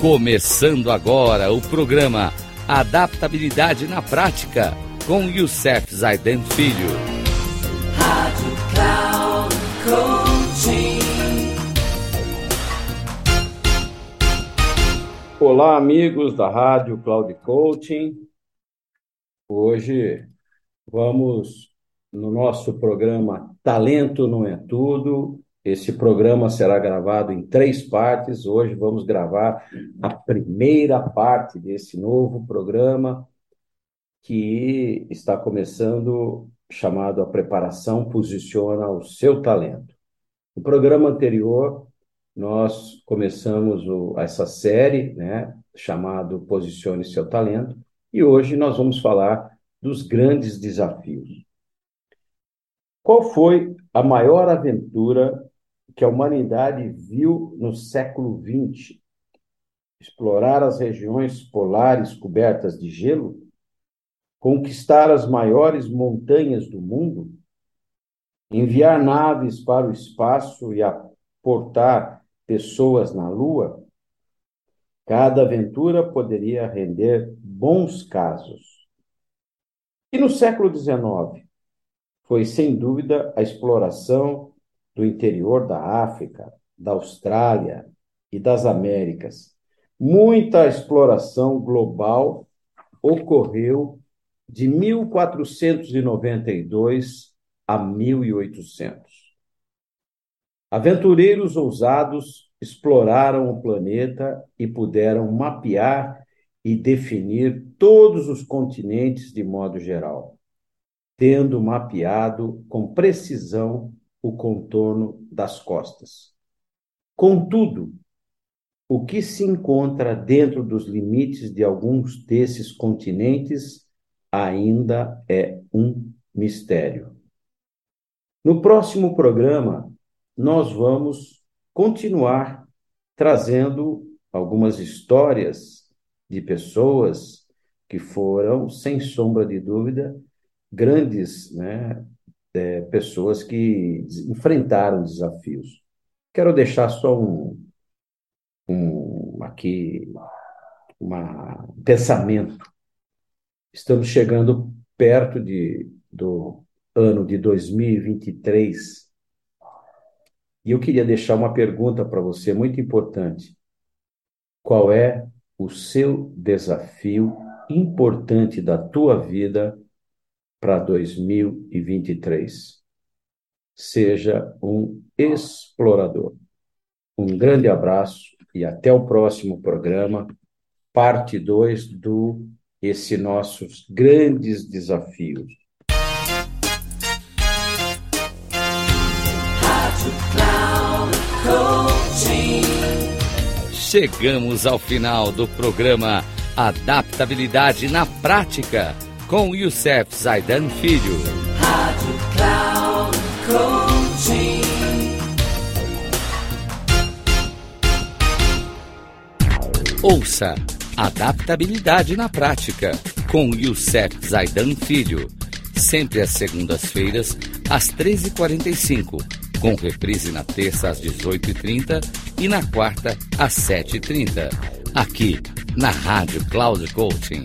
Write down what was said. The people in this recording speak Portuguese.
Começando agora o programa Adaptabilidade na Prática com Youssef Zaiden Filho. Rádio Cloud Coaching. Olá, amigos da Rádio Cloud Coaching. Hoje vamos no nosso programa Talento Não é Tudo esse programa será gravado em três partes. Hoje vamos gravar a primeira parte desse novo programa que está começando, chamado A Preparação Posiciona o Seu Talento. No programa anterior, nós começamos o, essa série, né, chamado Posicione Seu Talento, e hoje nós vamos falar dos grandes desafios. Qual foi a maior aventura que a humanidade viu no século XX. Explorar as regiões polares cobertas de gelo, conquistar as maiores montanhas do mundo, enviar naves para o espaço e aportar pessoas na Lua, cada aventura poderia render bons casos. E no século XIX, foi sem dúvida a exploração do interior da África, da Austrália e das Américas. Muita exploração global ocorreu de 1492 a 1800. Aventureiros ousados exploraram o planeta e puderam mapear e definir todos os continentes de modo geral, tendo mapeado com precisão o contorno das costas. Contudo, o que se encontra dentro dos limites de alguns desses continentes ainda é um mistério. No próximo programa, nós vamos continuar trazendo algumas histórias de pessoas que foram, sem sombra de dúvida, grandes né, é, pessoas que enfrentaram desafios. Quero deixar só um, um aqui um pensamento. Estamos chegando perto de, do ano de 2023 e eu queria deixar uma pergunta para você muito importante. Qual é o seu desafio importante da tua vida para 2023. Seja um explorador. Um grande abraço e até o próximo programa, parte 2 do esse nossos grandes desafios. Chegamos ao final do programa Adaptabilidade na Prática com Youssef Zaidan Filho. Rádio Cloud Coaching. Ouça Adaptabilidade na Prática com Youssef Zaidan Filho. Sempre às segundas-feiras, às 13h45, com reprise na terça às 18h30 e na quarta às 7h30. Aqui na Rádio Cloud Coaching